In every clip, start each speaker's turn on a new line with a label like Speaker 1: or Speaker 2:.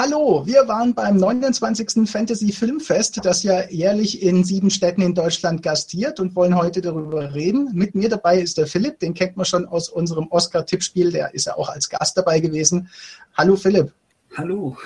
Speaker 1: Hallo, wir waren beim 29. Fantasy Filmfest, das ja jährlich in sieben Städten in Deutschland gastiert und wollen heute darüber reden. Mit mir dabei ist der Philipp, den kennt man schon aus unserem Oscar-Tippspiel, der ist ja auch als Gast dabei gewesen. Hallo Philipp.
Speaker 2: Hallo.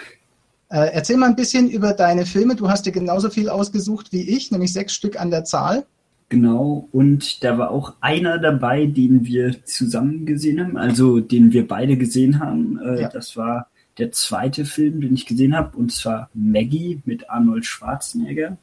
Speaker 1: Äh, erzähl mal ein bisschen über deine Filme. Du hast dir genauso viel ausgesucht wie ich, nämlich sechs Stück an der Zahl.
Speaker 2: Genau, und da war auch einer dabei, den wir zusammen gesehen haben, also den wir beide gesehen haben. Äh, ja. Das war der zweite Film, den ich gesehen habe, und zwar Maggie mit Arnold Schwarzenegger.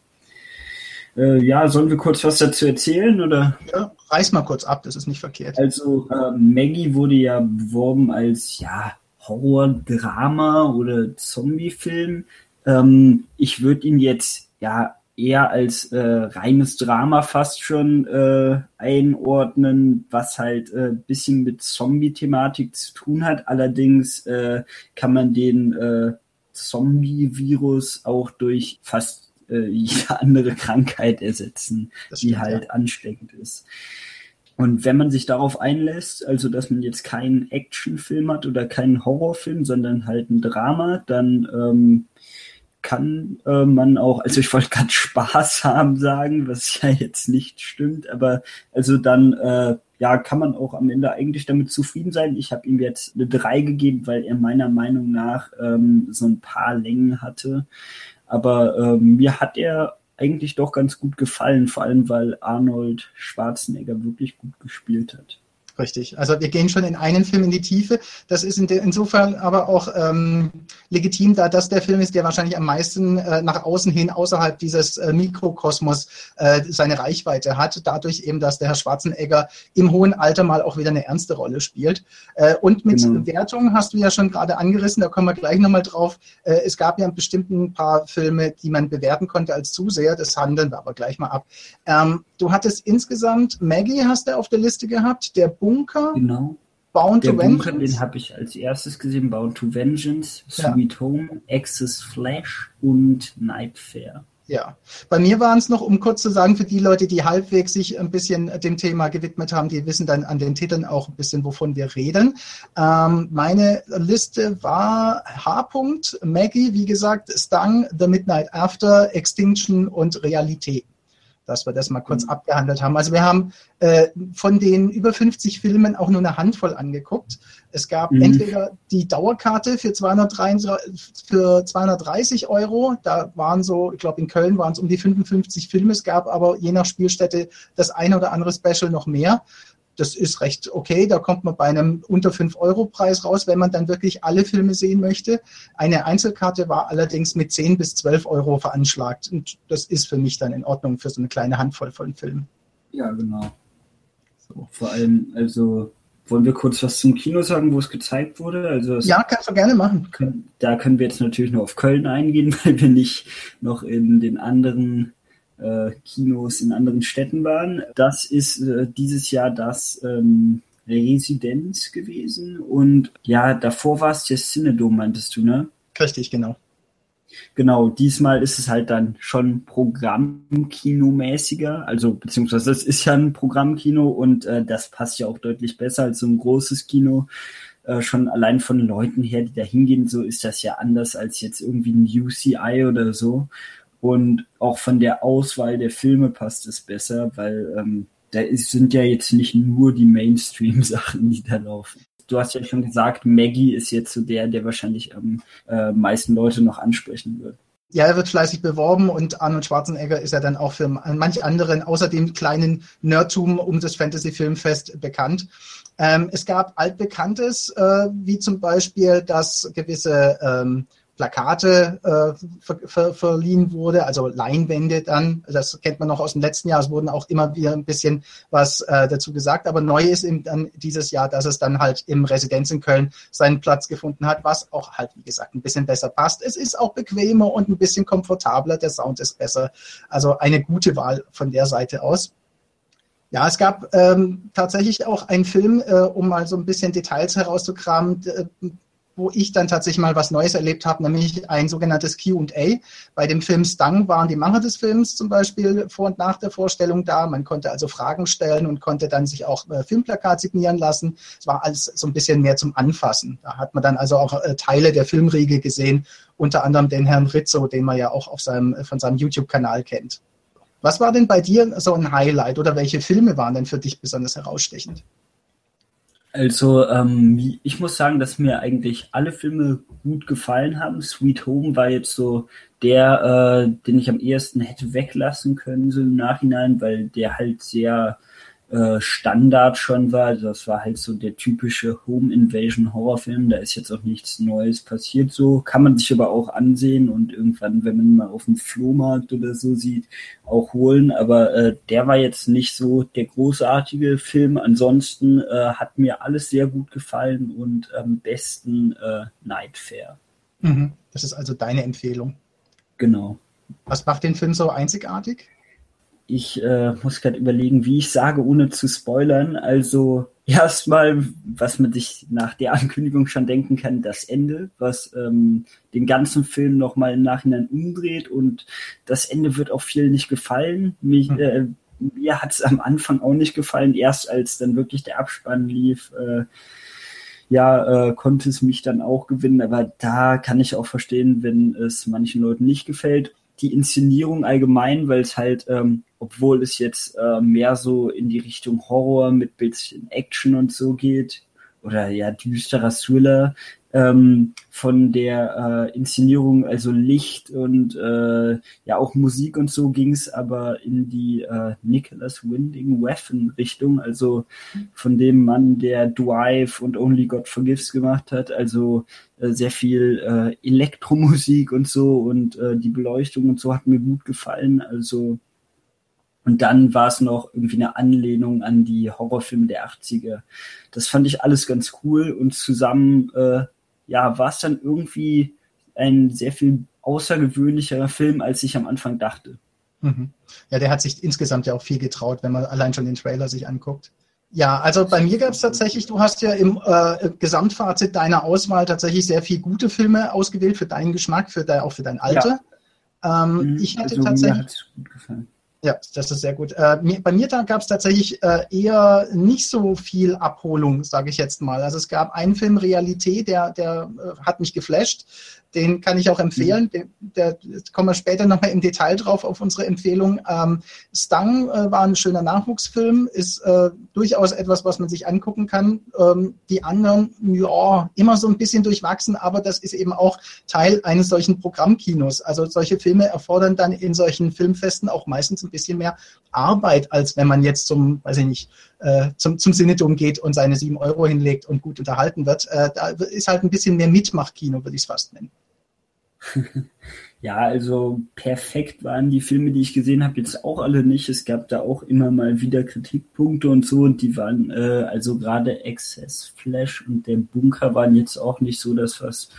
Speaker 2: Äh, ja, sollen wir kurz was dazu erzählen oder?
Speaker 1: Ja, reiß mal kurz ab, das ist nicht verkehrt.
Speaker 2: Also äh, Maggie wurde ja beworben als ja Horror-Drama oder Zombie-Film. Ähm, ich würde ihn jetzt ja eher als äh, reines Drama fast schon äh, einordnen, was halt äh, bisschen mit Zombie-Thematik zu tun hat. Allerdings äh, kann man den äh, Zombie-Virus auch durch fast äh, jede andere Krankheit ersetzen, stimmt, die halt ja. ansteckend ist. Und wenn man sich darauf einlässt, also dass man jetzt keinen Actionfilm hat oder keinen Horrorfilm, sondern halt ein Drama, dann ähm, kann äh, man auch, also ich wollte gerade Spaß haben sagen, was ja jetzt nicht stimmt, aber also dann äh, ja, kann man auch am Ende eigentlich damit zufrieden sein. Ich habe ihm jetzt eine 3 gegeben, weil er meiner Meinung nach ähm, so ein paar Längen hatte. Aber ähm, mir hat er eigentlich doch ganz gut gefallen, vor allem weil Arnold Schwarzenegger wirklich gut gespielt hat.
Speaker 1: Richtig. Also wir gehen schon in einen Film in die Tiefe. Das ist in insofern aber auch ähm, legitim, da das der Film ist, der wahrscheinlich am meisten äh, nach außen hin außerhalb dieses äh, Mikrokosmos äh, seine Reichweite hat. Dadurch eben, dass der Herr Schwarzenegger im hohen Alter mal auch wieder eine ernste Rolle spielt. Äh, und mit genau. Wertung hast du ja schon gerade angerissen, da kommen wir gleich nochmal drauf. Äh, es gab ja bestimmten ein paar Filme, die man bewerten konnte als Zuseher. Das handeln wir aber gleich mal ab. Ähm, du hattest insgesamt Maggie hast du auf der Liste gehabt, der Bunker.
Speaker 2: Genau. Bound der to Bunker, Vengeance. den habe ich als erstes gesehen. Bound to Vengeance, Sweet ja. Home, Access Flash und Night Fair.
Speaker 1: Ja, bei mir waren es noch, um kurz zu sagen, für die Leute, die halbwegs sich ein bisschen dem Thema gewidmet haben, die wissen dann an den Titeln auch ein bisschen, wovon wir reden. Ähm, meine Liste war H. Maggie, wie gesagt, Stung, The Midnight After, Extinction und Realität dass wir das mal kurz mhm. abgehandelt haben. Also wir haben äh, von den über 50 Filmen auch nur eine Handvoll angeguckt. Es gab mhm. entweder die Dauerkarte für 230, für 230 Euro, da waren so, ich glaube in Köln waren es um die 55 Filme, es gab aber je nach Spielstätte das eine oder andere Special noch mehr das ist recht okay. Da kommt man bei einem unter 5-Euro-Preis raus, wenn man dann wirklich alle Filme sehen möchte. Eine Einzelkarte war allerdings mit 10 bis 12 Euro veranschlagt. Und das ist für mich dann in Ordnung für so eine kleine Handvoll von Filmen.
Speaker 2: Ja, genau. So, vor allem, also wollen wir kurz was zum Kino sagen, wo es gezeigt wurde? Also
Speaker 1: ja, kannst du gerne machen.
Speaker 2: Können, da können wir jetzt natürlich nur auf Köln eingehen, weil wir nicht noch in den anderen äh, Kinos in anderen Städten waren. Das ist äh, dieses Jahr das ähm, Residenz gewesen und ja, davor war es der Cinedom, meintest du, ne?
Speaker 1: Richtig, genau.
Speaker 2: Genau, diesmal ist es halt dann schon Programmkinomäßiger, also beziehungsweise es ist ja ein Programmkino und äh, das passt ja auch deutlich besser als so ein großes Kino. Äh, schon allein von Leuten her, die da hingehen, so ist das ja anders als jetzt irgendwie ein UCI oder so. Und auch von der Auswahl der Filme passt es besser, weil ähm, da ist, sind ja jetzt nicht nur die Mainstream-Sachen, die da laufen. Du hast ja schon gesagt, Maggie ist jetzt so der, der wahrscheinlich am äh, meisten Leute noch ansprechen wird.
Speaker 1: Ja, er wird fleißig beworben und Arnold Schwarzenegger ist ja dann auch für manch anderen, außer dem kleinen Nerdtum um das Fantasy-Filmfest bekannt. Ähm, es gab altbekanntes, äh, wie zum Beispiel, dass gewisse ähm, Plakate äh, ver, ver, verliehen wurde, also Leinwände dann. Das kennt man noch aus dem letzten Jahr. Es wurden auch immer wieder ein bisschen was äh, dazu gesagt. Aber neu ist eben dann dieses Jahr, dass es dann halt im Residenz in Köln seinen Platz gefunden hat, was auch halt, wie gesagt, ein bisschen besser passt. Es ist auch bequemer und ein bisschen komfortabler. Der Sound ist besser. Also eine gute Wahl von der Seite aus. Ja, es gab ähm, tatsächlich auch einen Film, äh, um mal so ein bisschen Details herauszukramen, wo ich dann tatsächlich mal was Neues erlebt habe, nämlich ein sogenanntes QA. Bei dem Film Stang waren die Macher des Films zum Beispiel vor und nach der Vorstellung da. Man konnte also Fragen stellen und konnte dann sich auch äh, Filmplakat signieren lassen. Es war alles so ein bisschen mehr zum Anfassen. Da hat man dann also auch äh, Teile der Filmriege gesehen, unter anderem den Herrn Rizzo, den man ja auch auf seinem, von seinem YouTube-Kanal kennt. Was war denn bei dir so ein Highlight oder welche Filme waren denn für dich besonders herausstechend?
Speaker 2: Also, ähm, ich muss sagen, dass mir eigentlich alle Filme gut gefallen haben. Sweet Home war jetzt so der, äh, den ich am ehesten hätte weglassen können, so im Nachhinein, weil der halt sehr äh, Standard schon war. Das war halt so der typische Home Invasion Horrorfilm. Da ist jetzt auch nichts Neues passiert. So kann man sich aber auch ansehen und irgendwann, wenn man mal auf dem Flohmarkt oder so sieht, auch holen. Aber äh, der war jetzt nicht so der großartige Film. Ansonsten äh, hat mir alles sehr gut gefallen und am besten äh, Night Fair.
Speaker 1: Mhm. Das ist also deine Empfehlung.
Speaker 2: Genau.
Speaker 1: Was macht den Film so einzigartig?
Speaker 2: Ich äh, muss gerade überlegen, wie ich sage, ohne zu spoilern. Also erstmal, was man sich nach der Ankündigung schon denken kann, das Ende, was ähm, den ganzen Film nochmal im Nachhinein umdreht und das Ende wird auch viel nicht gefallen. Mich, hm. äh, mir hat es am Anfang auch nicht gefallen, erst als dann wirklich der Abspann lief. Äh, ja, äh, konnte es mich dann auch gewinnen, aber da kann ich auch verstehen, wenn es manchen Leuten nicht gefällt die Inszenierung allgemein, weil es halt, ähm, obwohl es jetzt äh, mehr so in die Richtung Horror mit bisschen Action und so geht, oder ja, düsterer Thriller, ähm, von der äh, Inszenierung, also Licht und äh, ja auch Musik und so ging es aber in die äh, Nicholas Winding Refn Richtung, also von dem Mann, der Drive und Only God Forgives gemacht hat, also äh, sehr viel äh, Elektromusik und so und äh, die Beleuchtung und so hat mir gut gefallen, also und dann war es noch irgendwie eine Anlehnung an die Horrorfilme der 80er. Das fand ich alles ganz cool und zusammen äh, ja, war es dann irgendwie ein sehr viel außergewöhnlicherer Film, als ich am Anfang dachte.
Speaker 1: Mhm. Ja, der hat sich insgesamt ja auch viel getraut, wenn man allein schon den Trailer sich anguckt. Ja, also bei mir gab es tatsächlich, du hast ja im äh, Gesamtfazit deiner Auswahl tatsächlich sehr viel gute Filme ausgewählt für deinen Geschmack, für dein, auch für dein Alter. Ja. Ähm, mhm. ich hatte also tatsächlich. Mir hat's gut gefallen. Ja, das ist sehr gut. Äh, bei mir gab es tatsächlich äh, eher nicht so viel Abholung, sage ich jetzt mal. Also es gab einen Film Realität, der, der äh, hat mich geflasht. Den kann ich auch empfehlen. Mhm. Der kommen wir später nochmal im Detail drauf auf unsere Empfehlung. Ähm, Stang äh, war ein schöner Nachwuchsfilm, ist äh, durchaus etwas, was man sich angucken kann. Ähm, die anderen, ja, immer so ein bisschen durchwachsen, aber das ist eben auch Teil eines solchen Programmkinos. Also solche Filme erfordern dann in solchen Filmfesten auch meistens ein bisschen mehr Arbeit, als wenn man jetzt zum, weiß ich nicht, äh, zum, zum Sinnetum geht und seine sieben Euro hinlegt und gut unterhalten wird. Äh, da ist halt ein bisschen mehr Mitmachkino, würde ich es fast nennen.
Speaker 2: Ja, also perfekt waren die Filme, die ich gesehen habe, jetzt auch alle nicht. Es gab da auch immer mal wieder Kritikpunkte und so und die waren, äh, also gerade Excess Flash und der Bunker waren jetzt auch nicht so das, was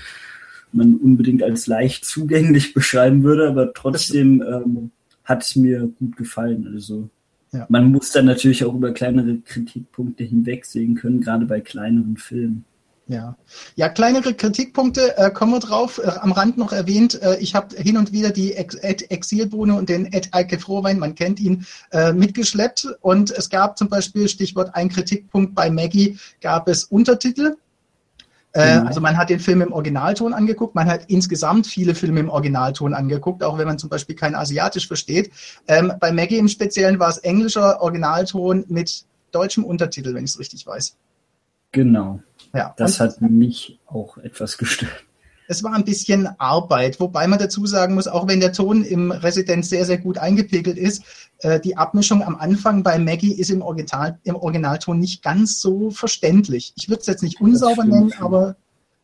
Speaker 2: man unbedingt als leicht zugänglich beschreiben würde, aber trotzdem ähm, hat es mir gut gefallen. Also ja. man muss dann natürlich auch über kleinere Kritikpunkte hinwegsehen können, gerade bei kleineren Filmen.
Speaker 1: Ja, ja kleinere Kritikpunkte äh, kommen wir drauf. Äh, am Rand noch erwähnt, äh, ich habe hin und wieder die Ex Ed Exilbohne und den Ed Eike Frohwein, man kennt ihn, äh, mitgeschleppt. Und es gab zum Beispiel, Stichwort ein Kritikpunkt bei Maggie, gab es Untertitel. Äh, genau. Also man hat den Film im Originalton angeguckt, man hat insgesamt viele Filme im Originalton angeguckt, auch wenn man zum Beispiel kein Asiatisch versteht. Ähm, bei Maggie im Speziellen war es englischer Originalton mit deutschem Untertitel, wenn ich es richtig weiß.
Speaker 2: Genau. Ja, das hat mich auch etwas gestört.
Speaker 1: Es war ein bisschen Arbeit, wobei man dazu sagen muss, auch wenn der Ton im Residenz sehr, sehr gut eingepegelt ist, äh, die Abmischung am Anfang bei Maggie ist im, Original, im Originalton nicht ganz so verständlich. Ich würde es jetzt nicht unsauber nennen, aber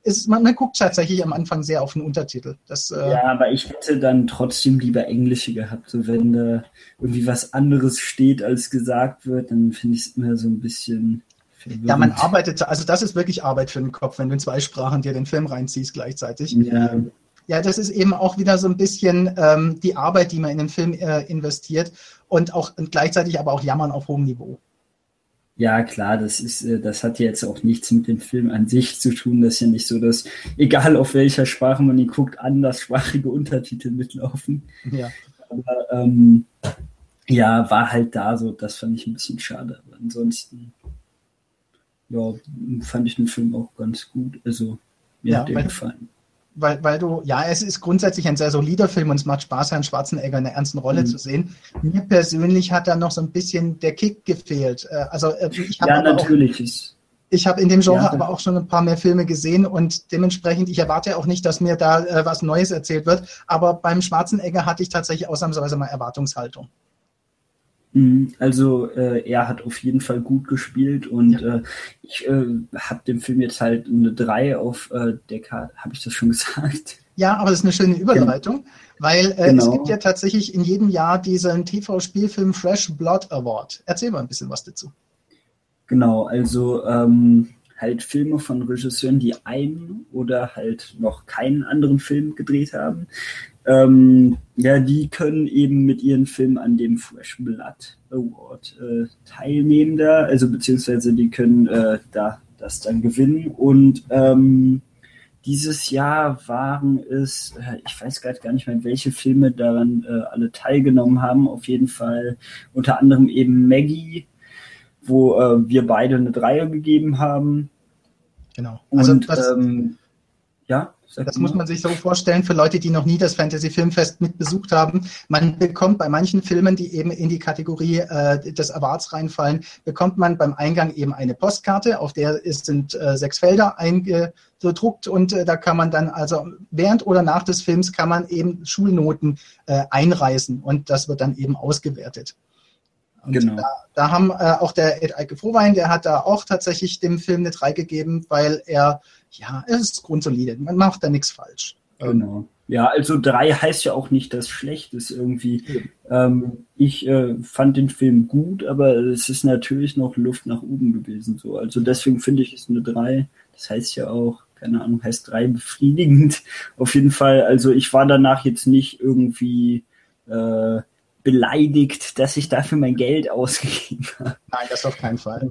Speaker 1: es, man, man, guckt tatsächlich am Anfang sehr auf den Untertitel. Das,
Speaker 2: äh, ja, aber ich hätte dann trotzdem lieber Englische gehabt. So wenn da irgendwie was anderes steht, als gesagt wird, dann finde ich es immer so ein bisschen
Speaker 1: ja, man arbeitet, also das ist wirklich Arbeit für den Kopf, wenn du in zwei Sprachen dir den Film reinziehst gleichzeitig. Ja. Ja, das ist eben auch wieder so ein bisschen ähm, die Arbeit, die man in den Film äh, investiert und auch und gleichzeitig aber auch Jammern auf hohem Niveau.
Speaker 2: Ja, klar, das ist, äh, das hat jetzt auch nichts mit dem Film an sich zu tun. Das ist ja nicht so, dass, egal auf welcher Sprache man ihn guckt, anderssprachige Untertitel mitlaufen. Ja. Aber ähm, ja, war halt da so, das fand ich ein bisschen schade. Aber ansonsten, ja, fand ich den Film auch ganz gut. Also, mir ja, hat der gefallen
Speaker 1: weil, weil du, ja, es ist grundsätzlich ein sehr solider Film und es macht Spaß, Herrn Schwarzenegger in einer ernsten Rolle mhm. zu sehen. Mir persönlich hat da noch so ein bisschen der Kick gefehlt. Äh, also äh,
Speaker 2: ich habe ja, natürlich. Auch,
Speaker 1: ich habe in dem Genre ja, aber auch schon ein paar mehr Filme gesehen und dementsprechend, ich erwarte auch nicht, dass mir da äh, was Neues erzählt wird. Aber beim Schwarzenegger hatte ich tatsächlich ausnahmsweise mal Erwartungshaltung.
Speaker 2: Mhm. Also äh, er hat auf jeden Fall gut gespielt und ja. äh, ich äh, habe dem Film jetzt halt eine 3 auf äh, der Karte, habe ich das schon gesagt?
Speaker 1: Ja, aber das ist eine schöne Überleitung, genau. weil äh, genau. es gibt ja tatsächlich in jedem Jahr diesen TV-Spielfilm Fresh Blood Award. Erzähl mal ein bisschen was dazu.
Speaker 2: Genau, also ähm, halt Filme von Regisseuren, die einen oder halt noch keinen anderen Film gedreht haben. Ähm, ja, die können eben mit ihren Filmen an dem Fresh Blood Award äh, teilnehmen da, also beziehungsweise die können äh, da das dann gewinnen und ähm, dieses Jahr waren es, äh, ich weiß gerade gar nicht mehr, welche Filme daran äh, alle teilgenommen haben. Auf jeden Fall unter anderem eben Maggie, wo äh, wir beide eine Dreier gegeben haben.
Speaker 1: Genau.
Speaker 2: Also und, das, ähm,
Speaker 1: ja. Das muss man sich so vorstellen für Leute, die noch nie das Fantasy Filmfest mit besucht haben. Man bekommt bei manchen Filmen, die eben in die Kategorie äh, des Awards reinfallen, bekommt man beim Eingang eben eine Postkarte, auf der ist, sind äh, sechs Felder eingedruckt und äh, da kann man dann also während oder nach des Films kann man eben Schulnoten äh, einreißen und das wird dann eben ausgewertet. Und genau. Da, da haben äh, auch der Ed Eike Frohwein, der hat da auch tatsächlich dem Film eine 3 gegeben, weil er, ja, er ist grundsolide. Man macht da nichts falsch.
Speaker 2: Genau. Ja, also 3 heißt ja auch nicht, dass schlecht ist irgendwie. Ja. Ähm, ich äh, fand den Film gut, aber es ist natürlich noch Luft nach oben gewesen. So. Also deswegen finde ich es eine 3. Das heißt ja auch, keine Ahnung, heißt 3 befriedigend. Auf jeden Fall, also ich war danach jetzt nicht irgendwie äh, beleidigt, dass ich dafür mein Geld ausgegeben habe.
Speaker 1: Nein, das auf keinen Fall.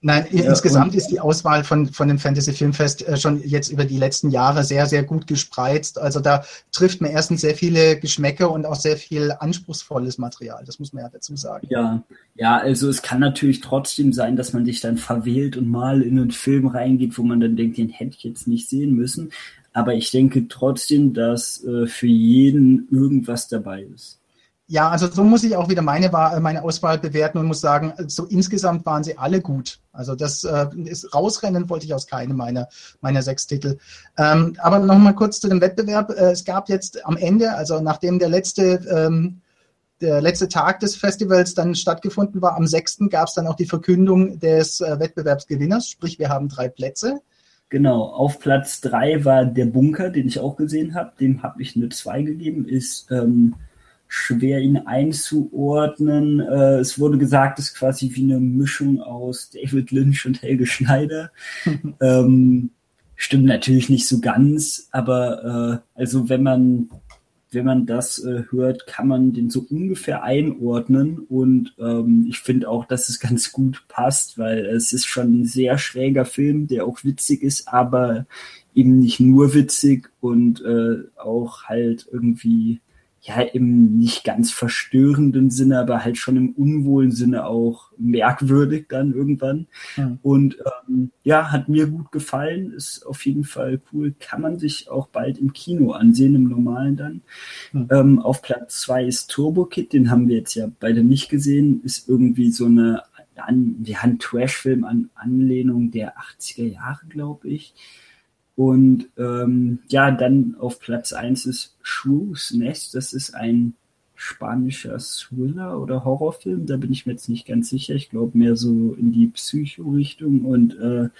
Speaker 1: Nein, ja, insgesamt ist die Auswahl von, von dem Fantasy Filmfest äh, schon jetzt über die letzten Jahre sehr, sehr gut gespreizt. Also da trifft man erstens sehr viele Geschmäcker und auch sehr viel anspruchsvolles Material. Das muss man ja dazu sagen.
Speaker 2: Ja, ja, also es kann natürlich trotzdem sein, dass man sich dann verwählt und mal in einen Film reingeht, wo man dann denkt, den hätte ich jetzt nicht sehen müssen. Aber ich denke trotzdem, dass äh, für jeden irgendwas dabei ist.
Speaker 1: Ja, also so muss ich auch wieder meine, meine Auswahl bewerten und muss sagen, so insgesamt waren sie alle gut. Also das äh, ist, rausrennen wollte ich aus keinem meiner, meiner sechs Titel. Ähm, aber nochmal kurz zu dem Wettbewerb. Äh, es gab jetzt am Ende, also nachdem der letzte, ähm, der letzte Tag des Festivals dann stattgefunden war, am 6. gab es dann auch die Verkündung des äh, Wettbewerbsgewinners, sprich wir haben drei Plätze.
Speaker 2: Genau, auf Platz drei war der Bunker, den ich auch gesehen habe. Dem habe ich eine 2 gegeben. Ist ähm, schwer ihn einzuordnen. Äh, es wurde gesagt, es ist quasi wie eine Mischung aus David Lynch und Helge Schneider. ähm, stimmt natürlich nicht so ganz, aber äh, also wenn man wenn man das äh, hört, kann man den so ungefähr einordnen und ähm, ich finde auch, dass es ganz gut passt, weil es ist schon ein sehr schräger Film, der auch witzig ist, aber eben nicht nur witzig und äh, auch halt irgendwie ja im nicht ganz verstörenden Sinne, aber halt schon im unwohlen Sinne auch merkwürdig dann irgendwann. Mhm. Und ähm, ja, hat mir gut gefallen, ist auf jeden Fall cool. Kann man sich auch bald im Kino ansehen, im normalen dann. Mhm. Ähm, auf Platz zwei ist Turbo Kid, den haben wir jetzt ja beide nicht gesehen. Ist irgendwie so eine an, ja, ein Trash-Film an Anlehnung der 80er Jahre, glaube ich. Und ähm, ja, dann auf Platz 1 ist Shrews Nest. Das ist ein spanischer Thriller oder Horrorfilm. Da bin ich mir jetzt nicht ganz sicher. Ich glaube mehr so in die Psycho-Richtung und äh,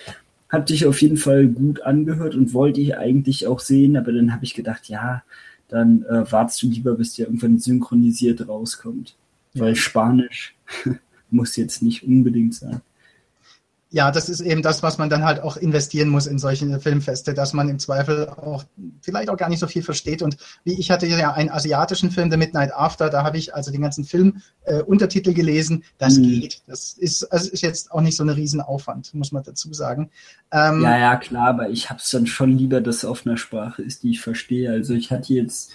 Speaker 2: hat sich auf jeden Fall gut angehört und wollte ich eigentlich auch sehen, aber dann habe ich gedacht, ja, dann äh, wartest du lieber, bis der irgendwann synchronisiert rauskommt. Weil Spanisch muss jetzt nicht unbedingt sein.
Speaker 1: Ja, das ist eben das, was man dann halt auch investieren muss in solche Filmfeste, dass man im Zweifel auch vielleicht auch gar nicht so viel versteht. Und wie ich hatte ja einen asiatischen Film, The Midnight After, da habe ich also den ganzen Film äh, Untertitel gelesen. Das mhm. geht. Das ist, also ist jetzt auch nicht so ein Riesenaufwand, muss man dazu sagen.
Speaker 2: Ähm, ja, ja, klar, aber ich habe es dann schon lieber, dass es auf einer Sprache ist, die ich verstehe. Also ich hatte jetzt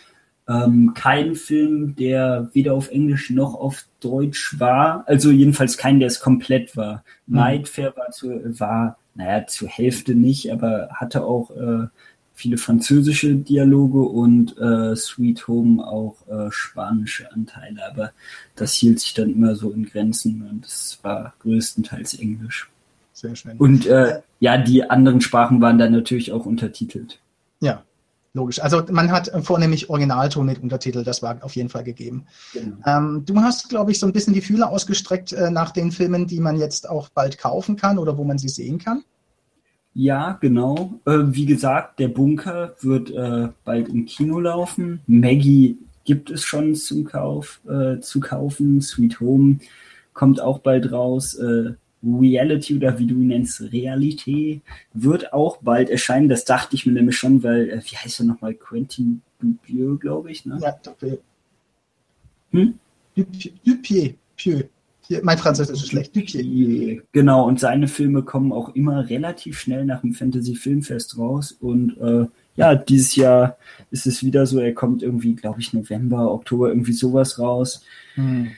Speaker 2: ähm, kein Film, der weder auf Englisch noch auf Deutsch war. Also jedenfalls kein, der es komplett war. Mhm. Nightfare war, zu, war, naja, zur Hälfte nicht, aber hatte auch äh, viele französische Dialoge und äh, Sweet Home auch äh, spanische Anteile. Aber das hielt sich dann immer so in Grenzen und es war größtenteils Englisch. Sehr schön. Und äh, ja, die anderen Sprachen waren dann natürlich auch untertitelt.
Speaker 1: Ja, Logisch. Also man hat vornehmlich Originalton mit Untertitel, das war auf jeden Fall gegeben. Genau. Ähm, du hast, glaube ich, so ein bisschen die Fühler ausgestreckt äh, nach den Filmen, die man jetzt auch bald kaufen kann oder wo man sie sehen kann.
Speaker 2: Ja, genau. Äh, wie gesagt, der Bunker wird äh, bald im Kino laufen. Maggie gibt es schon zum Kauf, äh, zu kaufen. Sweet Home kommt auch bald raus. Äh, Reality oder wie du ihn nennst, Realität, wird auch bald erscheinen. Das dachte ich mir nämlich schon, weil, äh, wie heißt er nochmal? Quentin Dupieux, glaube ich, ne? Ja, Dupieux.
Speaker 1: Hm? Dupieux. Dupieux. Mein Französisch ist schlecht.
Speaker 2: Dupieux. Genau, und seine Filme kommen auch immer relativ schnell nach dem Fantasy Filmfest raus. Und äh, ja, dieses Jahr ist es wieder so, er kommt irgendwie, glaube ich, November, Oktober, irgendwie sowas raus. Hm.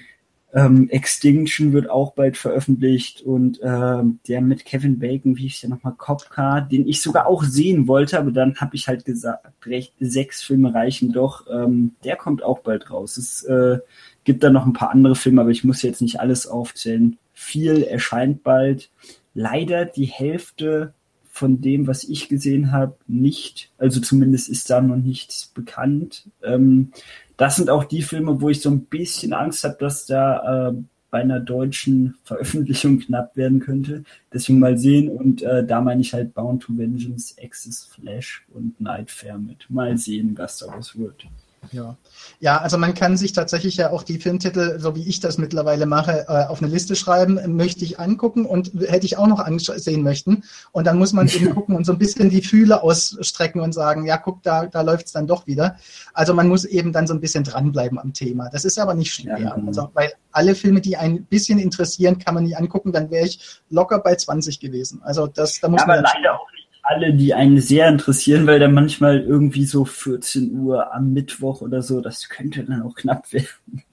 Speaker 2: Ähm, Extinction wird auch bald veröffentlicht und ähm, der mit Kevin Bacon, wie ich ja nochmal, Copcar, den ich sogar auch sehen wollte, aber dann habe ich halt gesagt, recht, sechs Filme reichen doch. Ähm, der kommt auch bald raus. Es äh, gibt da noch ein paar andere Filme, aber ich muss jetzt nicht alles aufzählen. Viel erscheint bald. Leider die Hälfte von dem, was ich gesehen habe, nicht. Also zumindest ist da noch nichts bekannt. Ähm, das sind auch die Filme, wo ich so ein bisschen Angst habe, dass da äh, bei einer deutschen Veröffentlichung knapp werden könnte. Deswegen mal sehen. Und äh, da meine ich halt Bound to Vengeance, Access Flash und Nightfare mit. Mal sehen, was daraus wird.
Speaker 1: Ja. ja, also man kann sich tatsächlich ja auch die Filmtitel, so wie ich das mittlerweile mache, äh, auf eine Liste schreiben, möchte ich angucken und hätte ich auch noch ansehen möchten. Und dann muss man eben gucken und so ein bisschen die Fühle ausstrecken und sagen, ja, guck, da, da läuft es dann doch wieder. Also man muss eben dann so ein bisschen dranbleiben am Thema. Das ist aber nicht schwer. Ja, genau. also, weil alle Filme, die ein bisschen interessieren, kann man nicht angucken, dann wäre ich locker bei 20 gewesen. Also das, da muss ja,
Speaker 2: man. Aber leider auch nicht alle, die einen sehr interessieren, weil dann manchmal irgendwie so 14 Uhr am Mittwoch oder so, das könnte dann auch knapp werden.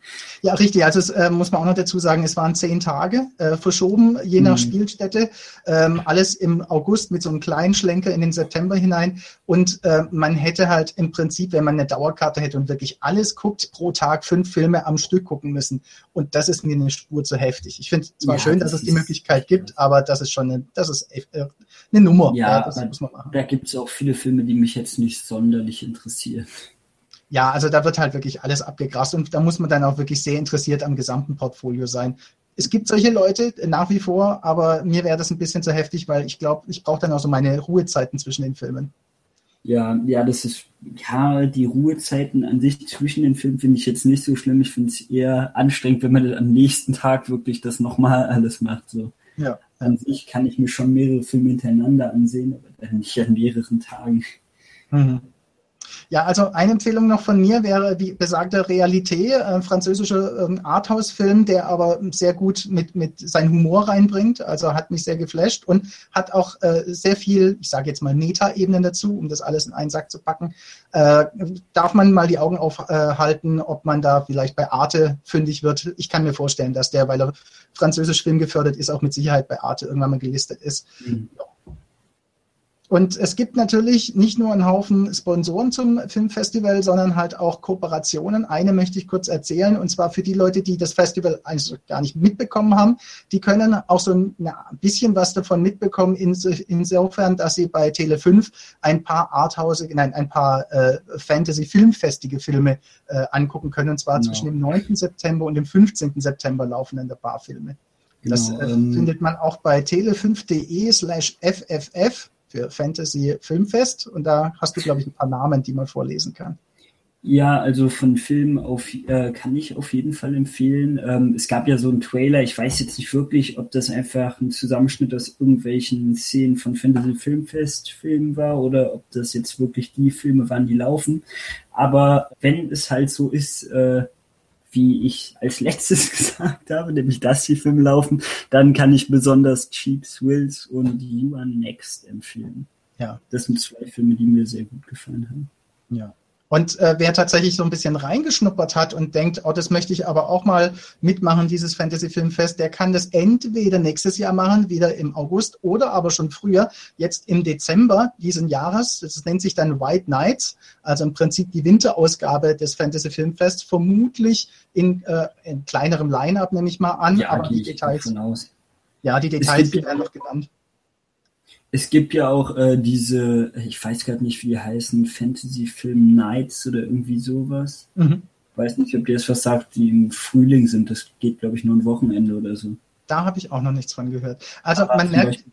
Speaker 1: Ja, richtig. Also es äh, muss man auch noch dazu sagen, es waren zehn Tage äh, verschoben, je nach mhm. Spielstätte. Ähm, alles im August mit so einem kleinen Schlenker in den September hinein. Und äh, man hätte halt im Prinzip, wenn man eine Dauerkarte hätte und wirklich alles guckt, pro Tag fünf Filme am Stück gucken müssen. Und das ist mir eine Spur zu heftig. Ich finde zwar ja, schön, dass es die Möglichkeit gibt, aber das ist schon eine, das ist äh, eine Nummer.
Speaker 2: Ja, ja das muss man machen. Da gibt es auch viele Filme, die mich jetzt nicht sonderlich interessieren.
Speaker 1: Ja, also da wird halt wirklich alles abgegrast und da muss man dann auch wirklich sehr interessiert am gesamten Portfolio sein. Es gibt solche Leute nach wie vor, aber mir wäre das ein bisschen zu heftig, weil ich glaube, ich brauche dann auch so meine Ruhezeiten zwischen den Filmen.
Speaker 2: Ja, ja, das ist, ja, die Ruhezeiten an sich zwischen den Filmen finde ich jetzt nicht so schlimm. Ich finde es eher anstrengend, wenn man am nächsten Tag wirklich das nochmal alles macht. So. Ja. An sich kann ich mir schon mehrere Filme hintereinander ansehen, aber dann nicht an mehreren Tagen. Mhm.
Speaker 1: Ja, also eine Empfehlung noch von mir wäre die besagte Realité, ein französischer ähm, Arthouse-Film, der aber sehr gut mit, mit seinen Humor reinbringt. Also hat mich sehr geflasht und hat auch äh, sehr viel, ich sage jetzt mal Meta-Ebenen dazu, um das alles in einen Sack zu packen. Äh, darf man mal die Augen aufhalten, äh, ob man da vielleicht bei Arte fündig wird. Ich kann mir vorstellen, dass der, weil er französisch Film gefördert ist, auch mit Sicherheit bei Arte irgendwann mal gelistet ist. Mhm. Ja. Und es gibt natürlich nicht nur einen Haufen Sponsoren zum Filmfestival, sondern halt auch Kooperationen. Eine möchte ich kurz erzählen, und zwar für die Leute, die das Festival also gar nicht mitbekommen haben. Die können auch so ein bisschen was davon mitbekommen, insofern, dass sie bei Tele5 ein paar Arthouse, nein, ein paar äh, Fantasy-Filmfestige Filme äh, angucken können, und zwar genau. zwischen dem 9. September und dem 15. September laufen dann ein paar Filme. Genau, das äh, ähm, findet man auch bei tele5.de slash fff für Fantasy Filmfest und da hast du, glaube ich, ein paar Namen, die man vorlesen kann.
Speaker 2: Ja, also von Filmen auf, äh, kann ich auf jeden Fall empfehlen. Ähm, es gab ja so einen Trailer, ich weiß jetzt nicht wirklich, ob das einfach ein Zusammenschnitt aus irgendwelchen Szenen von Fantasy Filmfest Filmen war oder ob das jetzt wirklich die Filme waren, die laufen. Aber wenn es halt so ist, äh, wie ich als letztes gesagt habe, nämlich dass die Filme laufen, dann kann ich besonders Cheap Thrills und You Are Next empfehlen. Ja. Das sind zwei Filme, die mir sehr gut gefallen haben.
Speaker 1: Ja. Und äh, wer tatsächlich so ein bisschen reingeschnuppert hat und denkt, oh, das möchte ich aber auch mal mitmachen, dieses Fantasy Filmfest, der kann das entweder nächstes Jahr machen, wieder im August, oder aber schon früher, jetzt im Dezember diesen Jahres. Das nennt sich dann White Nights, also im Prinzip die Winterausgabe des Fantasy Filmfest, vermutlich in, äh, in kleinerem Line-up, nehme ich mal an,
Speaker 2: ja, aber die Details.
Speaker 1: Ja, die Details werden noch genannt.
Speaker 2: Es gibt ja auch äh, diese, ich weiß gerade nicht, wie die heißen, Fantasy-Film Nights oder irgendwie sowas. Mhm. Weiß nicht, ob dir das was sagt, die im Frühling sind. Das geht, glaube ich, nur ein Wochenende oder so.
Speaker 1: Da habe ich auch noch nichts von gehört. Also Aber man merkt.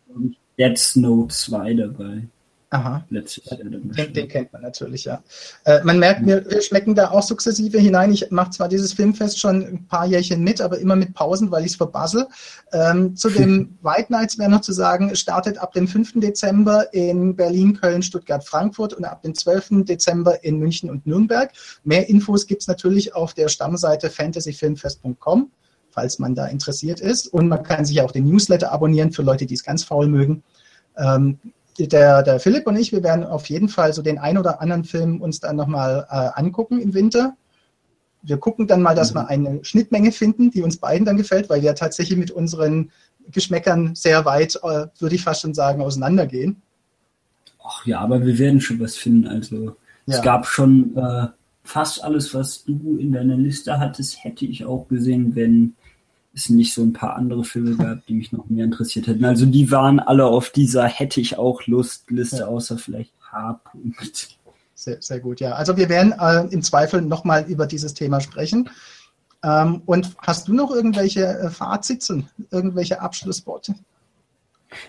Speaker 2: Dead Snow 2 dabei.
Speaker 1: Aha. Letztes Jahr dann den, den kennt man natürlich, ja. Äh, man merkt, wir, wir schmecken da auch sukzessive hinein. Ich mache zwar dieses Filmfest schon ein paar Jährchen mit, aber immer mit Pausen, weil ich es verbassel. Ähm, zu dem White Nights wäre noch zu sagen, startet ab dem 5. Dezember in Berlin, Köln, Stuttgart, Frankfurt und ab dem 12. Dezember in München und Nürnberg. Mehr Infos gibt es natürlich auf der Stammseite fantasyfilmfest.com falls man da interessiert ist. Und man kann sich auch den Newsletter abonnieren für Leute, die es ganz faul mögen. Ähm, der, der Philipp und ich, wir werden auf jeden Fall so den ein oder anderen Film uns dann nochmal äh, angucken im Winter. Wir gucken dann mal, dass mhm. wir eine Schnittmenge finden, die uns beiden dann gefällt, weil wir tatsächlich mit unseren Geschmäckern sehr weit, äh, würde ich fast schon sagen, auseinandergehen.
Speaker 2: Ach ja, aber wir werden schon was finden. Also ja. es gab schon äh, fast alles, was du in deiner Liste hattest, hätte ich auch gesehen, wenn es nicht so ein paar andere Filme gab, die mich noch mehr interessiert hätten. Also die waren alle auf dieser hätte ich auch Lust Liste, ja. außer vielleicht H-Punkt.
Speaker 1: Sehr, sehr gut, ja. Also wir werden äh, im Zweifel nochmal über dieses Thema sprechen. Ähm, und hast du noch irgendwelche äh, Fazits irgendwelche Abschlussworte?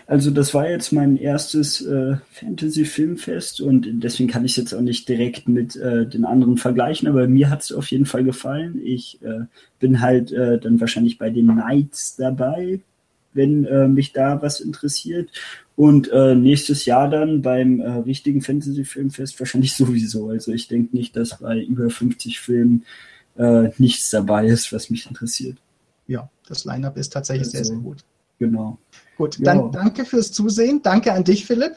Speaker 2: Also das war jetzt mein erstes äh, Fantasy-Filmfest und deswegen kann ich es jetzt auch nicht direkt mit äh, den anderen vergleichen, aber mir hat es auf jeden Fall gefallen. Ich äh, bin halt äh, dann wahrscheinlich bei den Knights dabei, wenn äh, mich da was interessiert. Und äh, nächstes Jahr dann beim richtigen Fantasy-Filmfest wahrscheinlich sowieso. Also ich denke nicht, dass bei über 50 Filmen nichts dabei ist, was mich interessiert.
Speaker 1: Ja, das Line-up ist tatsächlich also, sehr, sehr gut.
Speaker 2: Genau.
Speaker 1: Gut, dann danke fürs Zusehen. Danke an dich, Philipp.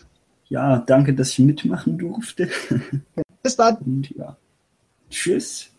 Speaker 2: Ja, danke, dass ich mitmachen durfte.
Speaker 1: Bis dann.
Speaker 2: Und ja. Tschüss.